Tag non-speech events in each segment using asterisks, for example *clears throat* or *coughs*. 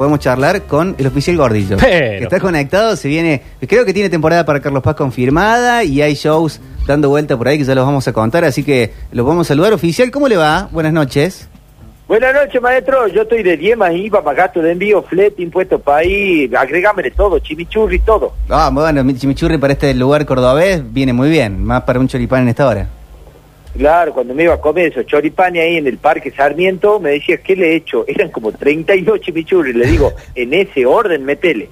podemos charlar con el oficial Gordillo. Pero- Que está conectado, se viene. Creo que tiene temporada para Carlos Paz confirmada y hay shows dando vuelta por ahí que ya los vamos a contar, así que lo vamos a saludar. Oficial, ¿cómo le va? Buenas noches. Buenas noches, maestro. Yo estoy de 10 más IVA, más gasto de envío, flete, impuesto país, agregámele todo, chimichurri, todo. Ah, bueno, mi chimichurri para este lugar cordobés viene muy bien, más para un choripán en esta hora. Claro, cuando me iba a comer esos choripanes ahí en el Parque Sarmiento, me decía, ¿qué le he hecho? *laughs* Eran como 32 chimichurri. Le digo, *laughs* en ese orden, metele.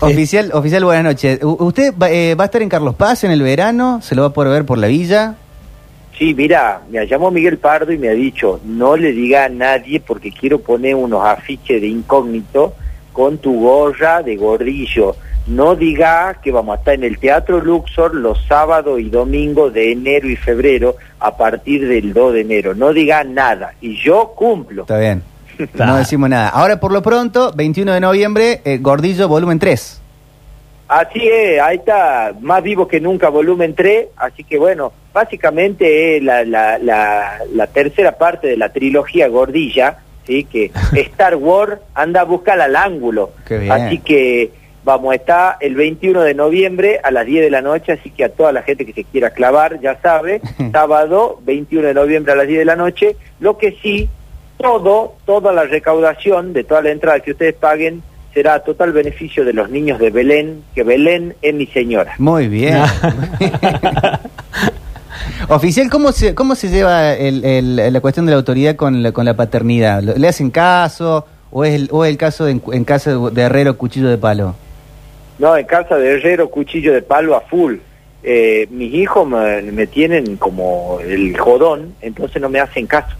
Oficial, oficial, buenas noches. ¿Usted va, eh, va a estar en Carlos Paz en el verano? ¿Se lo va a poder ver por la villa? Sí, mira, me llamó Miguel Pardo y me ha dicho, no le diga a nadie porque quiero poner unos afiches de incógnito con tu gorra de gordillo. No diga que vamos a estar en el Teatro Luxor los sábados y domingos de enero y febrero a partir del 2 de enero. No diga nada. Y yo cumplo. Está bien. *laughs* No decimos nada. Ahora, por lo pronto, 21 de noviembre, eh, Gordillo, volumen 3. Así es, ahí está, más vivo que nunca, volumen 3, así que bueno, básicamente es la, la, la, la tercera parte de la trilogía Gordilla, ¿sí? que Star Wars anda a buscar al ángulo, *laughs* Qué bien. así que vamos a estar el 21 de noviembre a las 10 de la noche, así que a toda la gente que se quiera clavar, ya sabe, *laughs* sábado 21 de noviembre a las 10 de la noche, lo que sí, todo, toda la recaudación de toda la entrada que ustedes paguen será a total beneficio de los niños de Belén, que Belén es mi señora. Muy bien. *laughs* Oficial, ¿cómo se, cómo se lleva el- la cuestión de la autoridad con la, con la paternidad? ¿Le hacen caso o es el, o el caso de, en, casa de Herrero Cuchillo de Palo? No, en casa de Herrero, cuchillo de palo a full. Eh, mis hijos me, me tienen como el jodón, entonces no me hacen caso.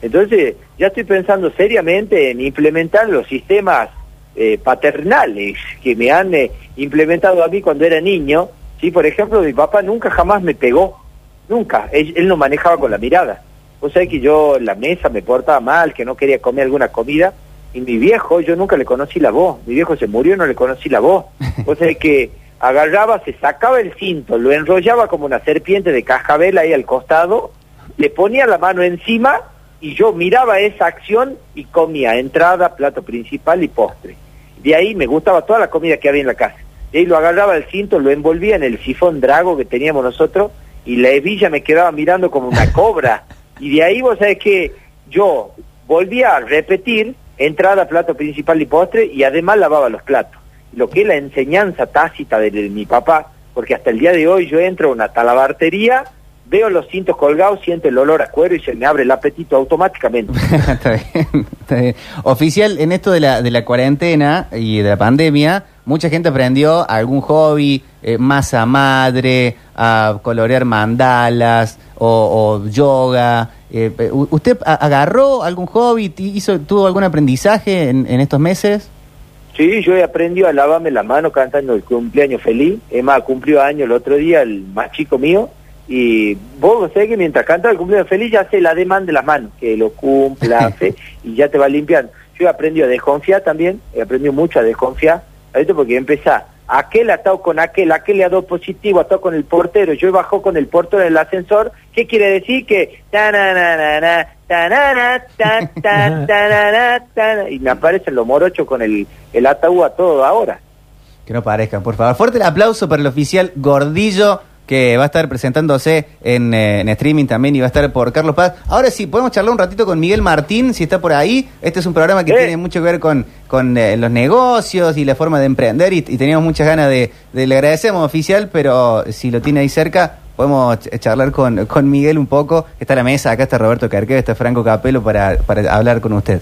Entonces, ya estoy pensando seriamente en implementar los sistemas eh, paternales que me han eh, implementado a mí cuando era niño. Sí, por ejemplo, mi papá nunca jamás me pegó, nunca. Él, él no manejaba con la mirada. O sea que yo en la mesa me portaba mal, que no quería comer alguna comida. Y mi viejo, yo nunca le conocí la voz. Mi viejo se murió y no le conocí la voz. *laughs* O sea que agarraba, se sacaba el cinto, lo enrollaba como una serpiente de cascabel ahí al costado, le ponía la mano encima y yo miraba esa acción y comía entrada, plato principal y postre. De ahí me gustaba toda la comida que había en la casa. De ahí lo agarraba el cinto, lo envolvía en el sifón drago que teníamos nosotros y la hebilla me quedaba mirando como una *laughs* cobra. Y de ahí vos sabés que yo volvía a repetir entrada, plato principal y postre y además lavaba los platos. Lo que es la enseñanza tácita de, de mi papá, porque hasta el día de hoy yo entro a una talabartería, veo los cintos colgados, siento el olor a cuero y se me abre el apetito automáticamente. *laughs* está bien, está bien. Oficial, en esto de la, de la cuarentena y de la pandemia, mucha gente aprendió algún hobby, eh, masa madre, a colorear mandalas o, o yoga. Eh, ¿Usted agarró algún hobby, hizo, tuvo algún aprendizaje en, en estos meses? Sí, yo he aprendido a lavarme la mano cantando el cumpleaños feliz. Es más, cumplió año el otro día, el más chico mío. Y vos sabés que mientras canta el cumpleaños feliz ya hace la demanda de las manos, que lo cumpla, *laughs* fe, y ya te va limpiando. Yo he aprendido a desconfiar también, he aprendido mucho a desconfiar, ¿sabes? porque empezar, aquel atado con aquel, aquel le ha dado positivo, atado con el portero, yo bajado con el portero en el ascensor, ¿qué quiere decir? Que *laughs* y me aparecen los morochos con el, el ataúd a todo ahora. Que no parezcan, por favor. Fuerte el aplauso para el oficial Gordillo, que va a estar presentándose en, eh, en streaming también y va a estar por Carlos Paz. Ahora sí, podemos charlar un ratito con Miguel Martín, si está por ahí. Este es un programa que Eh. tiene mucho que ver con, con eh, los negocios y la forma de emprender y, y teníamos muchas ganas de, de- Le agradecemos, oficial, pero si lo tiene ahí cerca, podemos ch- charlar con, con Miguel un poco. Está a la mesa, acá está Roberto Carqueo, está Franco Capelo para, para hablar con usted.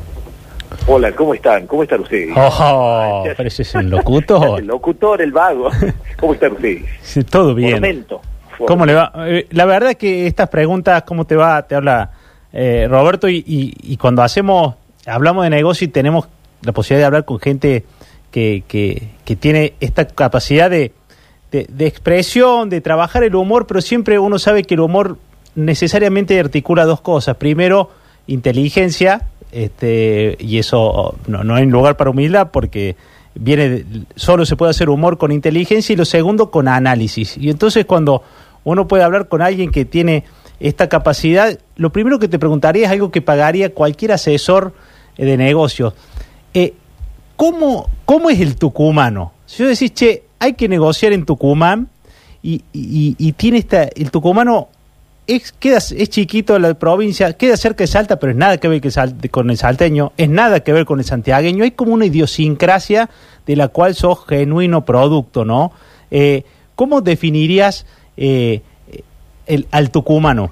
Hola, ¿cómo están? ¿Cómo están ustedes? Oh, pero ese es un locutor. El *laughs* locutor, el vago. *laughs* ¿Cómo están ustedes? Sí, Todo bien. Formento. ¿Cómo le va? Eh, la verdad es que estas preguntas, ¿cómo te va? Te habla eh, Roberto y, y- y cuando hacemos, hablamos de negocio y tenemos la posibilidad de hablar con gente que, que, que tiene esta capacidad de, de, de expresión, de trabajar el humor, pero siempre uno sabe que el humor necesariamente articula dos cosas. Primero, inteligencia, este, y eso no, no hay lugar para humildad porque viene solo se puede hacer humor con inteligencia y lo segundo con análisis. Y entonces cuando uno puede hablar con alguien que tiene esta capacidad, lo primero que te preguntaría es algo que pagaría cualquier asesor de negocios. Eh, ¿cómo, ¿Cómo es el tucumano? Si yo decís, che, hay que negociar en Tucumán y, y, y tiene esta, el tucumano es, queda, es chiquito la provincia, queda cerca de Salta, pero es nada que ver con el salteño, es nada que ver con el santiagueño, hay como una idiosincrasia de la cual sos genuino producto, ¿no? Eh, ¿Cómo definirías eh, el, al tucumano?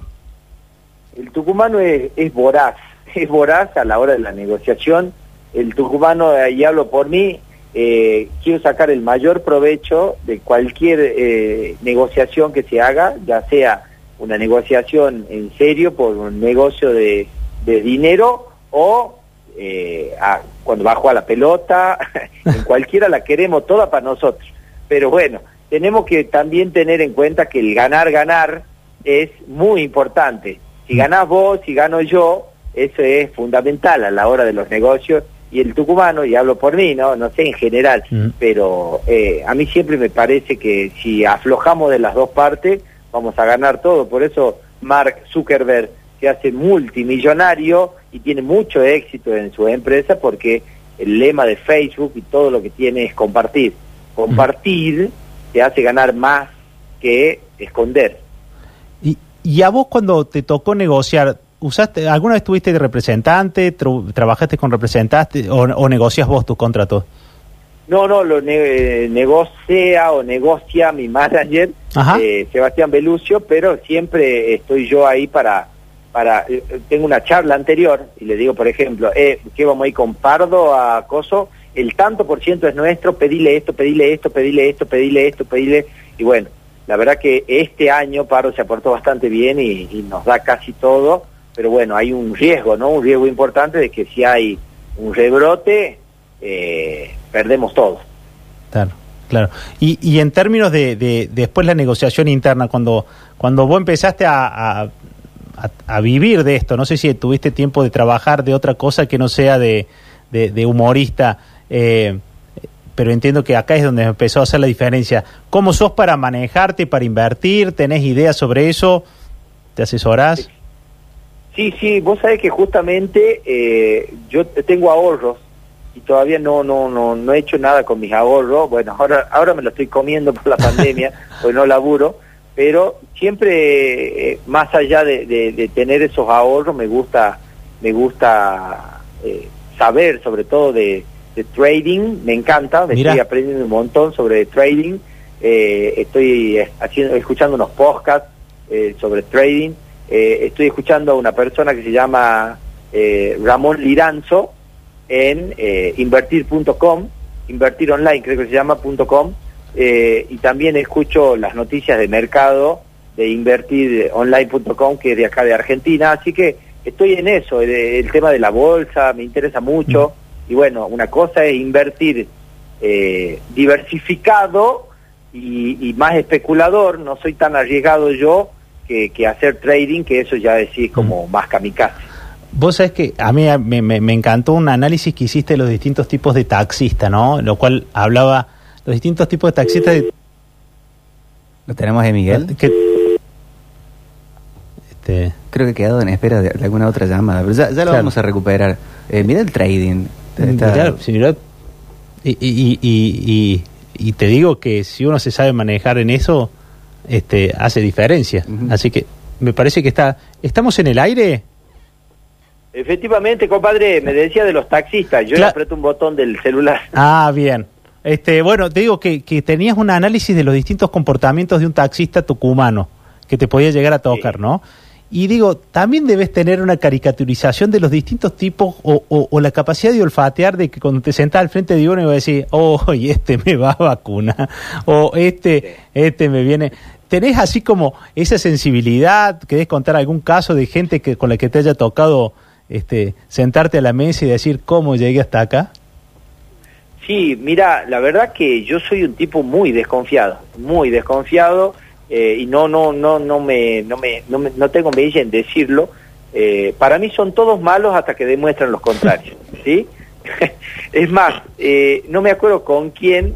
El tucumano es, es voraz, *laughs* es voraz a la hora de la negociación. El tucumano, y hablo por mí, eh, quiero sacar el mayor provecho de cualquier eh, negociación que se haga, ya sea una negociación en serio por un negocio de, de dinero o eh, a, cuando bajo a la pelota, *laughs* en cualquiera la queremos toda para nosotros. Pero bueno, tenemos que también tener en cuenta que el ganar, ganar es muy importante. Si ganás vos, si gano yo, eso es fundamental a la hora de los negocios y el tucumano, y hablo por mí, no, no sé en general, Mm. pero eh, a mí siempre me parece que si aflojamos de las dos partes, vamos a ganar todo. Por eso Mark Zuckerberg se hace multimillonario y tiene mucho éxito en su empresa porque el lema de Facebook y todo lo que tiene es compartir. Compartir te hace ganar más que esconder. Y, y a vos cuando te tocó negociar, usaste ¿alguna vez tuviste de representante, trabajaste con representantes o, o negocias vos tus contratos? No, no, lo ne- eh, negocia o negocia mi manager, eh, Sebastián Belucio, pero siempre estoy yo ahí para, para eh, tengo una charla anterior y le digo, por ejemplo, eh, que vamos a ir con Pardo a Coso, el tanto por ciento es nuestro, pedile esto, pedile esto, pedile esto, pedile esto, pedile, y bueno, la verdad que este año Pardo se aportó bastante bien y, y nos da casi todo, pero bueno, hay un riesgo, ¿no? Un riesgo importante de que si hay un rebrote, eh, perdemos todo. Claro, claro. Y, y en términos de, de- después la negociación interna, cuando, cuando vos empezaste a, a, a- a vivir de esto, no sé si tuviste tiempo de trabajar de otra cosa que no sea de, de, de humorista, eh, pero entiendo que acá es donde empezó a hacer la diferencia. ¿Cómo sos para manejarte, para invertir? ¿Tenés ideas sobre eso? ¿Te asesorás? Sí, sí, vos sabés que justamente eh, yo tengo ahorros y todavía no, no, no, no he hecho nada con mis ahorros. Bueno, ahora, ahora me lo estoy comiendo por la pandemia, *laughs* pues no laburo, pero siempre, eh, más allá de, de- de tener esos ahorros, me gusta, me gusta eh, saber sobre todo de, de trading, me encanta, me Mira. estoy aprendiendo un montón sobre trading, eh, estoy eh, haciendo, escuchando unos podcasts eh, sobre trading, eh, estoy escuchando a una persona que se llama eh, Ramón Liranzo en eh, invertir.com, invertir online creo que se llama punto .com, eh, y también escucho las noticias de mercado de invertironline.com que es de acá de Argentina, así que estoy en eso, el, el tema de la bolsa me interesa mucho, y bueno, una cosa es invertir eh, diversificado y, y más especulador, no soy tan arriesgado yo que, que hacer trading, que eso ya decís como más kamikaze. Vos sabés que a mí me, me- me encantó un análisis que hiciste de los distintos tipos de taxista, ¿no? Lo cual hablaba los distintos tipos de taxistas de- ¿Lo tenemos de Miguel? que este, Creo que he quedado en espera de, de alguna otra llamada, pero ya, ya lo Claro. vamos a recuperar. Eh, mira el trading. Está- mirá, si mirá, y, y, y, y- y te digo que si uno se sabe manejar en eso, este hace diferencia. Así que me parece que está. ¿Estamos en el aire? Efectivamente, compadre, me decía de los taxistas, yo le Cla- aprieto un botón del celular. Ah, bien. Este, bueno, te digo que, que tenías un análisis de los distintos comportamientos de un taxista tucumano que te podía llegar a tocar, Sí. ¿no? Y digo, también debes tener una caricaturización de los distintos tipos o, o- o la capacidad de olfatear de que cuando te sentás al frente de uno y vas a decir, oh, y este me va a vacunar, o este, este me viene. ¿Tenés así como esa sensibilidad? ¿Querés contar algún caso de gente que con la que te haya tocado este, sentarte a la mesa y decir cómo llegué hasta acá? Sí, mira, la verdad que yo soy un tipo muy desconfiado, muy desconfiado eh, y no, no, no, no me, no me, no me- no tengo medida en decirlo. Eh, para mí son todos malos hasta que demuestran los contrarios, *laughs* ¿sí? *laughs* es más, eh, no me acuerdo con quién,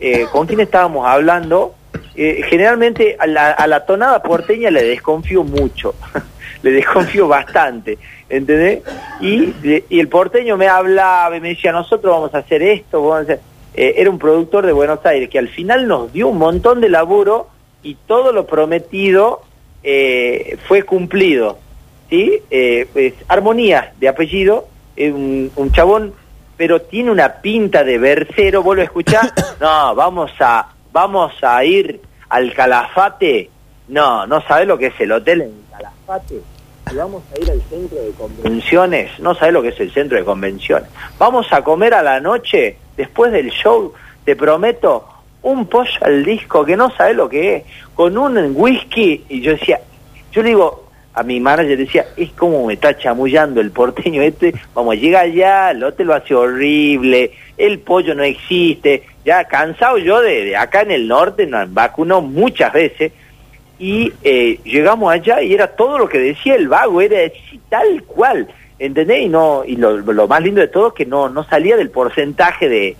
eh, con quién estábamos hablando. Eh, generalmente a la, a la tonada porteña le desconfío mucho. *laughs* le desconfío bastante, ¿entendés? Y, y el porteño me hablaba y me decía, nosotros vamos a hacer esto, vamos a hacer... Eh, era un productor de Buenos Aires que al final nos dio un montón de laburo y todo lo prometido eh, fue cumplido, ¿sí? Pues, Armonía de apellido, un, un chabón, pero tiene una pinta de versero, ¿vos lo escuchás? *coughs* No, vamos a, vamos a ir al Calafate, no, no sabes lo que es el hotel en Calafate. Y vamos a ir al centro de convenciones, no sabes lo que es el centro de convenciones. Vamos a comer a la noche, después del show, te prometo, un pollo al disco que no sabes lo que es, con un whisky. Y yo decía, yo le digo a mi manager, decía, es como me está chamullando el porteño este, vamos a llegar allá, el hotel lo hace horrible, el pollo no existe, ya cansado yo de, acá en el norte, nos vacunó muchas veces, y eh, llegamos allá y era todo lo que decía el vago, era tal cual, ¿entendés? Y, no, y lo, lo más lindo de todo es que no, no salía del porcentaje de,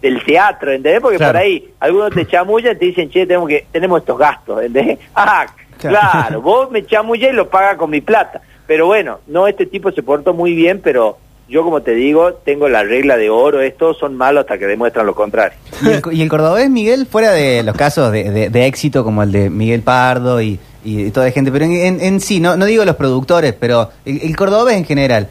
del teatro, ¿entendés? Porque por ahí algunos te chamullan y te dicen, che, tenemos, que, tenemos estos gastos, ¿entendés? *laughs* Ah, claro, vos me chamullas y lo pagas con mi plata. Pero bueno, no, este tipo se portó muy bien, pero yo como te digo, tengo la regla de oro, estos son malos hasta que demuestran lo contrario. ¿Y el, y el cordobés, Miguel, fuera de los casos de, de, éxito como el de Miguel Pardo y, y toda la gente, pero en, en, sí, no, no digo los productores, pero el, el cordobés en general,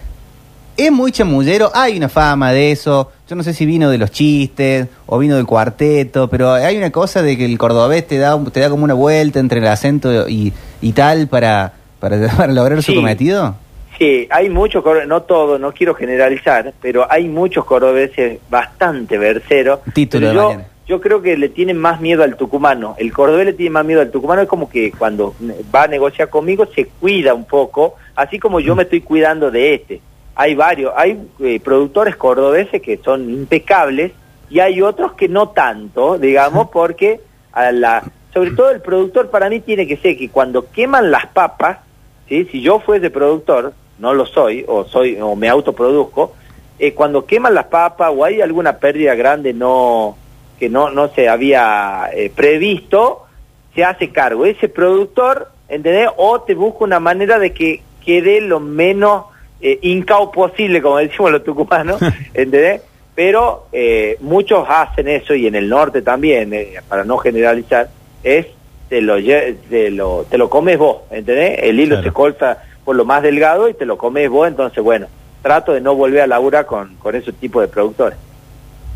es muy chamullero, hay una fama de eso. Yo no sé si vino de los chistes o vino del cuarteto, pero hay una cosa de que el cordobés te da, te da como una vuelta entre el acento y, y tal para, para, *laughs* lograr su cometido. Sí, hay muchos, no todo, no quiero generalizar, pero hay muchos cordobeses bastante verseros. Título yo, yo creo que le tienen más miedo al tucumano. El cordobés le tiene más miedo al tucumano. Es como que cuando va a negociar conmigo se cuida un poco, así como yo mm. me estoy cuidando de este hay varios, hay eh, productores cordobeses que son impecables y hay otros que no tanto, digamos, *laughs* porque a la, sobre todo el productor para mí tiene que ser que cuando queman las papas, ¿sí? si yo fuese productor, no lo soy, o soy o me autoproduzco, eh, cuando queman las papas o hay alguna pérdida grande no que no, no se había eh, previsto, se hace cargo. Ese productor, ¿entendés? O te busca una manera de que quede lo menos eh, incao posible, como decimos los tucumanos, *laughs* ¿entendés? Pero eh, muchos hacen eso y en el norte también, eh, para no generalizar, es te lo, te lo, te lo comes vos, ¿entendés? El hilo se corta por lo más delgado y te lo comes vos, entonces bueno, trato de no volver a laburar con, con ese tipo de productores.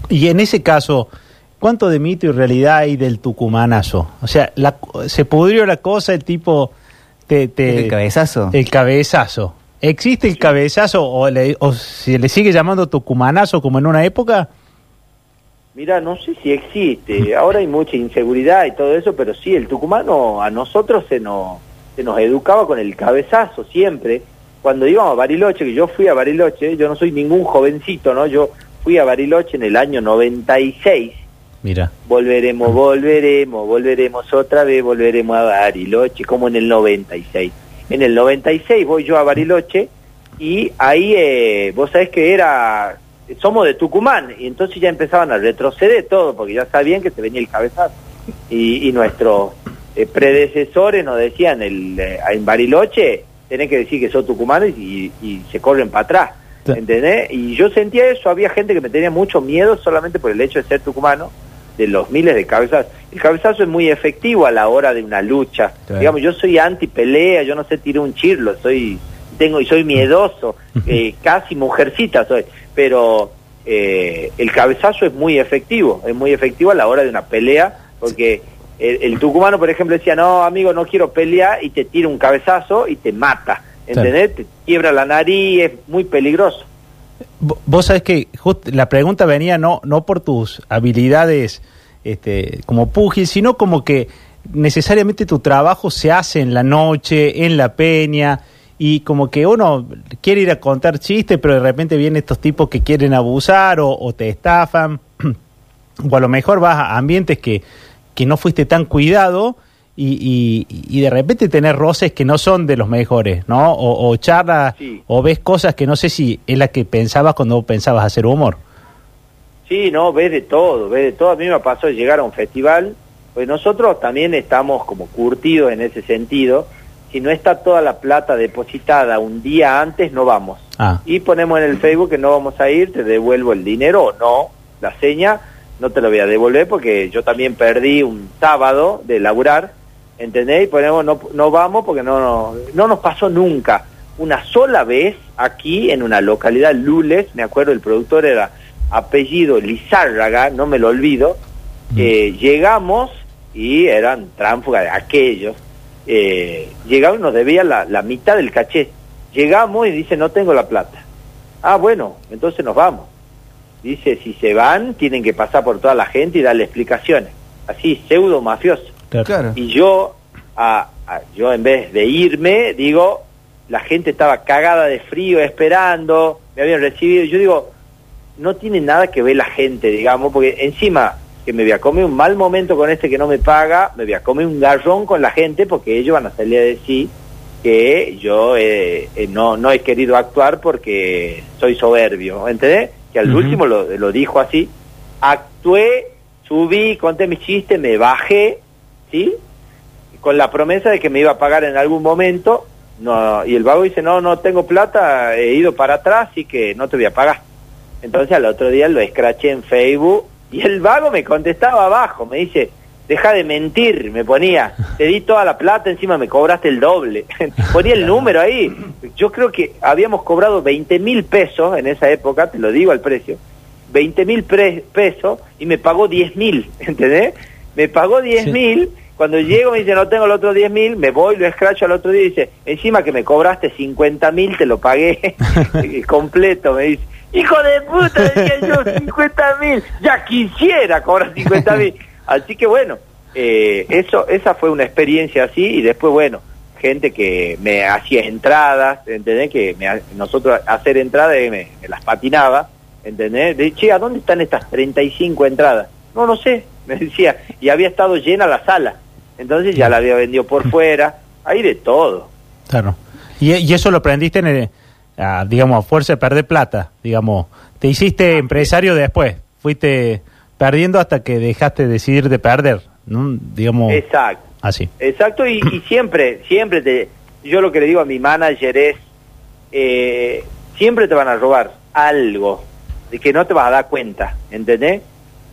Y en ese caso, ¿cuánto de mito y realidad hay del tucumanazo? O sea, la, se pudrió la cosa, el tipo... Te, te, ¿El cabezazo? El cabezazo. ¿Existe el cabezazo o, le, o se le sigue llamando tucumanazo como en una época? Mira, no sé si existe. Ahora hay mucha inseguridad y todo eso, pero sí, el tucumano a nosotros se nos, se nos educaba con el cabezazo siempre. Cuando íbamos a Bariloche, que yo fui a Bariloche, yo no soy ningún jovencito, ¿no? Yo fui a Bariloche en el año 96. Mira. Volveremos, volveremos, volveremos otra vez, volveremos a Bariloche, como en el 96 en el 96 voy yo a Bariloche y ahí eh, vos sabés que era, somos de Tucumán y entonces ya empezaban a retroceder todo porque ya sabían que se venía el cabezazo y, nuestros eh, predecesores nos decían el, eh, en Bariloche tenés que decir que sos tucumanos y, y se corren para atrás. ¿Entendés? Y yo sentía eso, había gente que me tenía mucho miedo solamente por el hecho de ser tucumano de los miles de cabezazos. El cabezazo es muy efectivo a la hora de una lucha. Digamos, yo soy anti pelea, yo no sé tirar un chirlo, soy tengo y soy miedoso, eh, casi mujercita soy, pero eh, el cabezazo es muy efectivo, es muy efectivo a la hora de una pelea, porque el, tucumano, por ejemplo, decía, no, amigo, no quiero pelear, y te tira un cabezazo y te mata, ¿entendés? Te quiebra la nariz, es muy peligroso. Vos sabés que la pregunta venía no, no por tus habilidades este, como pugil, sino como que necesariamente tu trabajo se hace en la noche, en la peña, y como que uno quiere ir a contar chistes, pero de repente vienen estos tipos que quieren abusar o, te estafan, *clears throat* o a lo mejor vas a ambientes que, que no fuiste tan cuidado y, y, de repente tener roces que no son de los mejores, ¿no? O, o charlas o ves cosas que no sé si es la que pensabas cuando pensabas hacer humor. Sí, no, ves de todo, ves de todo. A mí me pasó de llegar a un festival, pues nosotros también estamos como curtidos en ese sentido, si no está toda la plata depositada un día antes, no vamos. Ah. Y ponemos en el Facebook que no vamos a ir, te devuelvo el dinero o no, la seña, no te lo voy a devolver porque yo también perdí un sábado de laburar, ¿entendés? Y ponemos no, no vamos porque no, no, no nos pasó nunca. Una sola vez aquí en una localidad, Lules, me acuerdo, el productor era apellido Lizárraga, no me lo olvido, eh, llegamos y eran tránsfugas de aquellos, eh, llegamos y nos debía la, la mitad del caché. Llegamos y dice, no tengo la plata. Ah, bueno, entonces nos vamos. Dice, si se van, tienen que pasar por toda la gente y darle explicaciones. Así, pseudo mafioso. Claro. Y yo, a, a- yo en vez de irme, digo, la gente estaba cagada de frío esperando, me habían recibido. Yo digo, no tiene nada que ver la gente, digamos, porque encima que me voy a comer un mal momento con este que no me paga, me voy a comer un garrón con la gente porque ellos van a salir a decir que yo eh, eh, no, no he querido actuar porque soy soberbio, ¿entendés? Que al último lo, lo dijo así, actué, subí, conté mis chistes, me bajé, ¿sí? Con la promesa de que me iba a pagar en algún momento, no, y el vago dice, no, no tengo plata, he ido para atrás, así que no te voy a pagar. Entonces al otro día lo escraché en Facebook y el vago me contestaba abajo, me dice, deja de mentir, me ponía, te di toda la plata, encima me cobraste el doble. *laughs* ponía el número ahí. Yo creo que habíamos cobrado 20 mil pesos en esa época, te lo digo al precio, 20 mil pesos y me pagó 10 mil, *laughs* ¿entendés? Me pagó 10 mil, cuando llego me dice, no tengo el otro 10 mil, me voy, lo escracho al otro día y dice, encima que me cobraste 50 mil, te lo pagué *laughs* completo, me dice. Hijo de puta, decía yo, 50 mil, ya quisiera cobrar 50 mil. Así que bueno, eh, eso, esa fue una experiencia así y después bueno, gente que me hacía entradas, ¿entendés? Que me, nosotros hacer entradas eh, me, me las patinaba, ¿entendés? De, che, ¿a dónde están estas 35 entradas? No, no sé, *laughs* me decía, y había estado llena la sala, entonces ya la había vendido por fuera, hay de todo. Claro. Y, y eso lo aprendiste en el, a, digamos, a fuerza de perder plata, digamos. Te hiciste empresario después, fuiste perdiendo hasta que dejaste de decidir de perder, ¿no? Digamos, Exacto. así. Exacto, y, y siempre, siempre te, yo lo que le digo a mi manager es, eh, siempre te van a robar algo de que no te vas a dar cuenta, ¿entendés?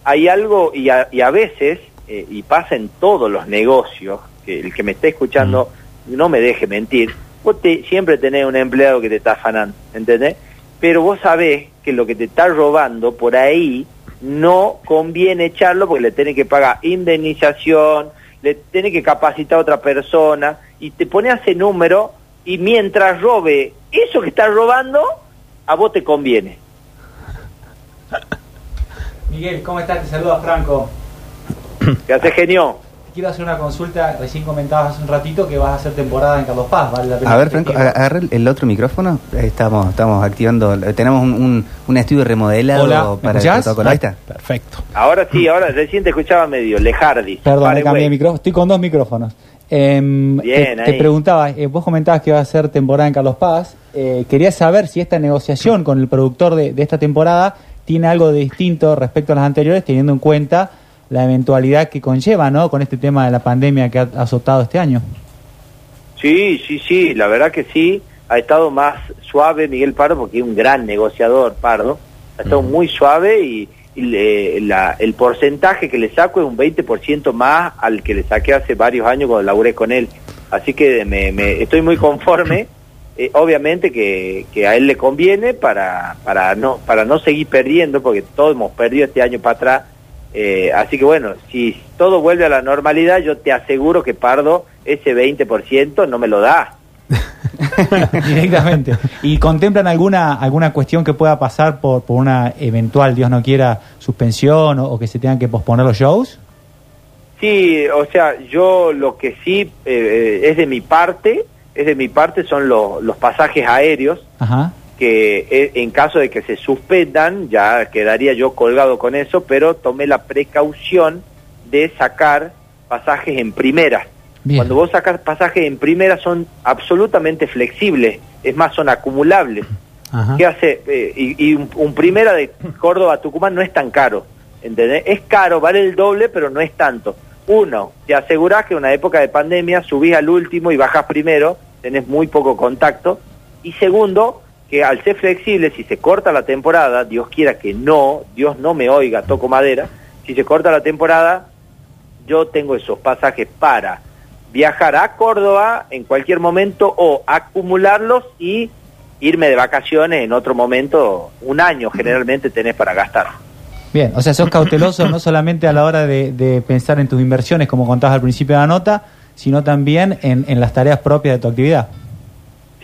Hay algo, y a, y a veces, eh, y pasa en todos los negocios, que el que me esté escuchando no me deje mentir, vos te, siempre tenés un empleado que te está afanando, ¿entendés? Pero vos sabés que lo que te está robando por ahí no conviene echarlo porque le tiene que pagar indemnización, le tiene que capacitar a otra persona y te pone ese número y mientras robe eso que está robando, a vos te conviene. Miguel, ¿cómo estás? Te saluda Franco. ¿Qué hace genio? Quiero hacer una consulta. Recién comentabas hace un ratito que vas a hacer temporada en Carlos Paz. Vale la pena A ver, Franco, agarra el, otro micrófono. Ahí Estamos, estamos activando. Tenemos un, un, un estudio remodelado Hola, ¿me para el protocolo. Ahí está. Perfecto. Ahora sí, ahora recién te escuchaba medio lejardis. Perdón, me cambié de micrófono. Estoy con dos micrófonos. Em, Bien, te, te preguntaba, eh, vos comentabas que iba a ser temporada en Carlos Paz. Eh, quería saber si esta negociación con el productor de, de esta temporada tiene algo de distinto respecto a las anteriores, teniendo en cuenta la eventualidad que conlleva, ¿no? Con este tema de la pandemia que ha azotado este año. Sí, sí, sí, la verdad que sí. Ha estado más suave Miguel Pardo porque es un gran negociador, Pardo. Ha estado muy suave y, y le- la- el porcentaje que le saco es un 20% más al que le saqué hace varios años cuando laburé con él. Así que me, me- estoy muy conforme. *laughs* Eh, obviamente que, que a él le conviene para, para, no, para no seguir perdiendo, porque todos hemos perdido este año para atrás. Eh, así que bueno, si todo vuelve a la normalidad, yo te aseguro que Pardo ese 20% no me lo da. *laughs* Directamente. ¿Y contemplan alguna alguna cuestión que pueda pasar por, por una eventual, Dios no quiera, suspensión o, o que se tengan que posponer los shows? Sí, o sea, yo lo que sí eh, eh, es de mi parte, es de mi parte son los, los pasajes aéreos Ajá. Que eh, en caso de que se suspendan ya quedaría yo colgado con eso, pero tomé la precaución de sacar pasajes en primera. Bien. Cuando vos sacas pasajes en primera son absolutamente flexibles, es más, son acumulables. Ajá. ¿Qué hace? Eh, y y un, un primera de Córdoba a Tucumán no es tan caro, ¿entendés? Es caro, vale el doble, pero no es tanto. uno, te asegurás que en una época de pandemia subís al último y bajás primero, tenés muy poco contacto. Y segundo, que al ser flexible, si se corta la temporada, Dios quiera que no, Dios no me oiga, toco madera, si se corta la temporada, yo tengo esos pasajes para viajar a Córdoba en cualquier momento o acumularlos y irme de vacaciones en otro momento, un año generalmente tenés para gastar. Bien, o sea, sos cauteloso no solamente a la hora de, pensar en tus inversiones, como contabas al principio de la nota, sino también en las tareas propias de tu actividad.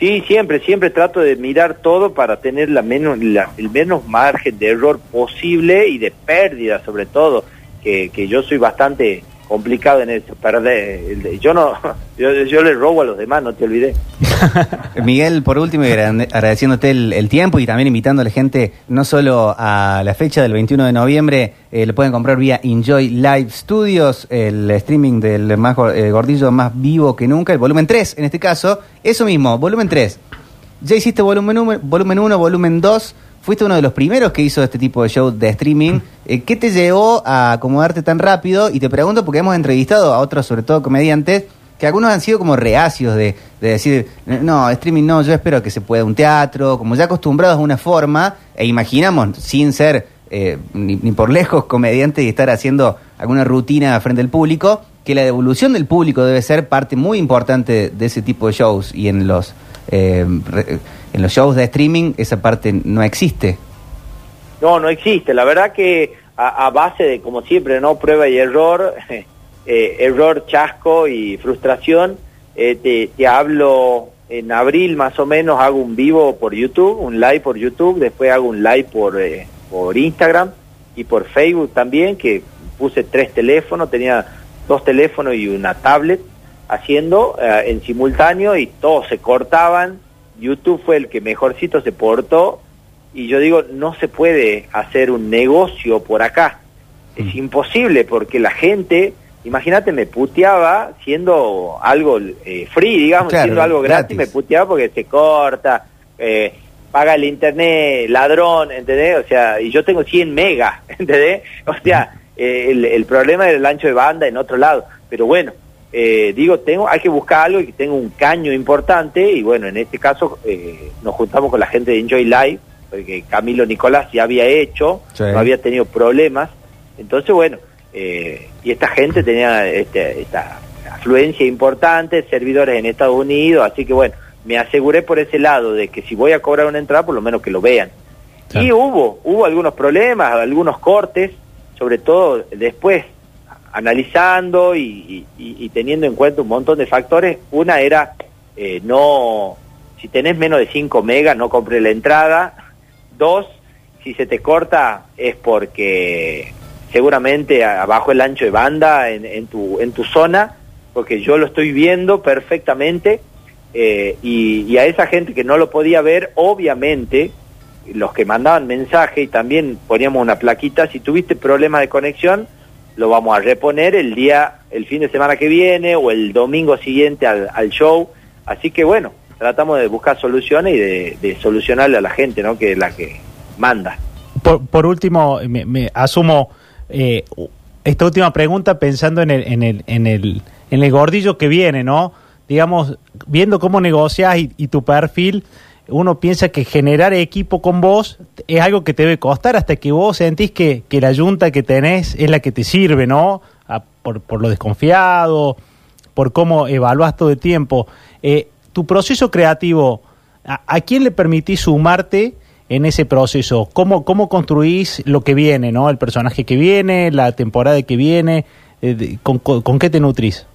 Sí, siempre, siempre trato de mirar todo para tener la menos, la- el menos margen de error posible y de pérdida sobre todo, que, que yo soy bastante complicado en eso. Perder, yo no, *laughs* yo, yo le robo a los demás, no te olvides. *laughs* Miguel, por último, agradeciéndote el, el tiempo y también invitando a la gente no solo a la fecha del 21 de noviembre, eh, lo pueden comprar vía Enjoy Live Studios, el streaming del más eh, gordillo más vivo que nunca, el volumen 3 en este caso. Eso mismo, volumen 3. Ya hiciste volumen 1, volumen, uno, volumen 2. Fuiste uno de los primeros que hizo este tipo de show de streaming. Eh, ¿Qué te llevó a acomodarte tan rápido? Y te pregunto porque hemos entrevistado a otros, sobre todo comediantes, que algunos han sido como reacios de, de decir, no, streaming no, yo espero que se pueda un teatro, como ya acostumbrados a una forma, e imaginamos, sin ser eh, ni, ni por lejos comediante y estar haciendo alguna rutina frente al público, que la devolución del público debe ser parte muy importante de ese tipo de shows y en los eh, en los shows de streaming esa parte no existe. No, no existe. La verdad que a, a base de, como siempre, no prueba y error, *laughs* eh, error, chasco y frustración, eh, te, te hablo en abril más o menos, hago un vivo por YouTube, un live por YouTube, después hago un live por, eh, por Instagram y por Facebook también, que puse tres teléfonos, tenía dos teléfonos y una tablet haciendo eh, en simultáneo y todos se cortaban. YouTube fue el que mejorcito se portó y yo digo, no se puede hacer un negocio por acá. Es imposible porque la gente, imagínate, me puteaba siendo algo eh, free, digamos, Claro, siendo algo gratis, gratis. me puteaba porque se corta, eh, paga el internet, ladrón, ¿entendés? O sea, y yo tengo 100 megas, *laughs* ¿entendés? O sea, eh, el, el problema era el ancho de banda en otro lado. Pero bueno, eh, digo, tengo, hay que buscar algo que tenga un caño importante y bueno, en este caso eh, nos juntamos con la gente de Enjoy Live, porque Camilo Nicolás ya había hecho, Sí. no había tenido problemas. Entonces, bueno, eh, y esta gente tenía este, esta afluencia importante, servidores en Estados Unidos, así que bueno, me aseguré por ese lado de que si voy a cobrar una entrada, por lo menos que lo vean. Y hubo, hubo algunos problemas, algunos cortes, sobre todo después, analizando y, teniendo en cuenta un montón de factores. Una era, eh, no, si tenés menos de 5 megas, no compres la entrada. Dos, si se te corta es porque seguramente abajo el ancho de banda en, en tu, en tu zona, porque yo lo estoy viendo perfectamente. eh, y, y a esa gente que no lo podía ver, obviamente, los que mandaban mensaje y también poníamos una plaquita, si tuviste problemas de conexión, lo vamos a reponer el día, el fin de semana que viene o el domingo siguiente al, al show. Así que bueno, tratamos de buscar soluciones y de, solucionarle a la gente, ¿no? Que es la que manda. Por, por último, me, me asumo eh, esta última pregunta pensando en el, en el, en el, en el gordillo que viene, ¿no? Digamos, viendo cómo negocias y tu perfil, uno piensa que generar equipo con vos es algo que te debe costar hasta que vos sentís que, que la yunta que tenés es la que te sirve, ¿no? A- por, por lo desconfiado, por cómo evaluás todo el tiempo. Eh, tu proceso creativo, ¿a, quién le permitís sumarte en ese proceso? ¿Cómo, ¿Cómo construís lo que viene, ¿no? El personaje que viene, la temporada que viene, eh, con- con qué te nutrís?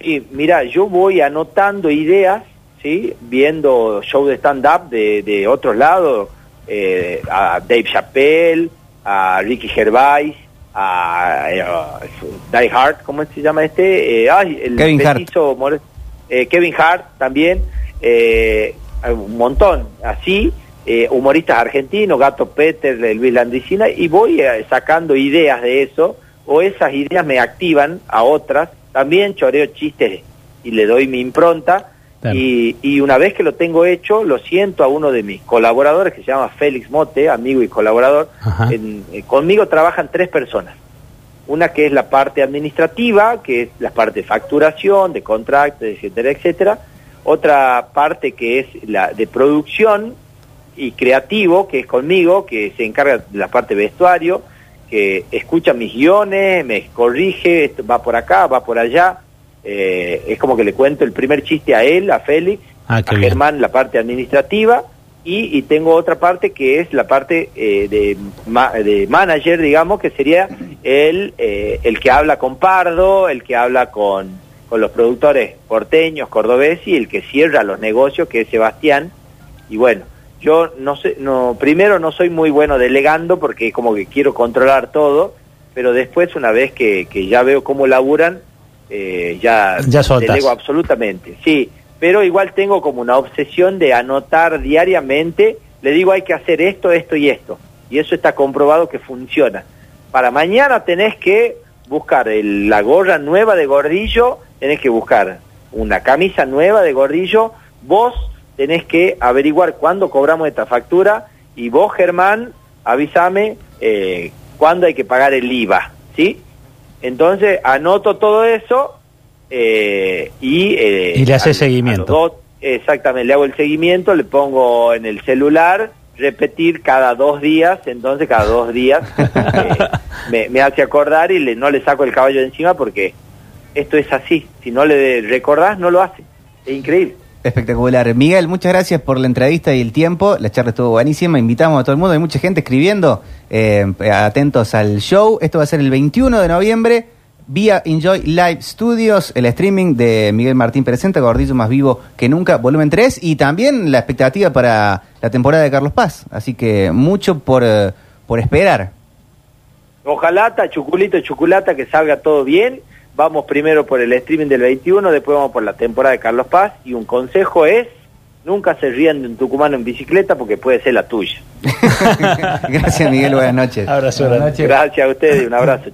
Sí, mira, yo voy anotando ideas, ¿sí? Viendo show de stand-up de, de otros lados, eh, a Dave Chappelle, a Ricky Gervais, a, eh, a Die Hard, ¿cómo se llama este? Eh, ay, el Kevin Hart. petizo eh, Kevin Hart también, eh, un montón, así, eh, humoristas argentinos, Gato Peter, de Luis Landricina, y voy sacando ideas de eso, o esas ideas me activan a otras, también choreo chistes y le doy mi impronta, Claro. y, y una vez que lo tengo hecho, lo siento a uno de mis colaboradores, que se llama Félix Mote, amigo y colaborador. En- eh, conmigo trabajan tres personas. Una que es la parte administrativa, que es la parte de facturación, de contratos, etcétera, etcétera. Otra parte que es la de producción y creativo, que es conmigo, que se encarga de la parte vestuario, que escucha mis guiones, me corrige, va por acá, va por allá. Eh, es como que le cuento el primer chiste a él, a Félix, Ah, a bien. Germán la parte administrativa y, y tengo otra parte que es la parte eh, de, ma- de manager, digamos, que sería el, eh, el que habla con Pardo, el que habla con, con los productores porteños, cordobeses y el que cierra los negocios, que es Sebastián. Y bueno, yo no sé, no, primero no soy muy bueno delegando porque como que quiero controlar todo, pero después una vez que, que ya veo cómo laburan, eh, ya, Ya delego absolutamente, sí, pero igual tengo como una obsesión de anotar diariamente, le digo hay que hacer esto, esto y esto, y eso está comprobado que funciona. Para mañana tenés que buscar el- la gorra nueva de gordillo, tenés que buscar una camisa nueva de gordillo, vos tenés que averiguar cuándo cobramos esta factura y vos, Germán, avísame eh, cuándo hay que pagar el IVA, ¿sí? Entonces anoto todo eso eh, y... eh, Y le a seguimiento. dos- exactamente, le hago el seguimiento, le pongo en el celular, repetir cada dos días, entonces cada dos días *laughs* eh, me, me hace acordar y le, no le saco el caballo de encima porque esto es así, si no le recordás no lo hace, es increíble. Espectacular. Miguel, muchas gracias por la entrevista y el tiempo. La charla estuvo buenísima. Invitamos a todo el mundo. Hay mucha gente escribiendo. eh, atentos al show. Esto va a ser el 21 de noviembre vía Enjoy Live Studios, el streaming de Miguel Martín Presenta, Gordillo más vivo que nunca, volumen 3. Y también la expectativa para la temporada de Carlos Paz. Así que mucho por, eh, por esperar. Ojalá, chuculito, chuculata, que salga todo bien. Vamos primero por el streaming del 21, después vamos por la temporada de Carlos Paz. Y un consejo es, nunca se rían de un tucumano en bicicleta porque puede ser la tuya. *laughs* gracias, Miguel. Buenas noches. Abrazo Buenas noches. Gracias a ustedes, un abrazo.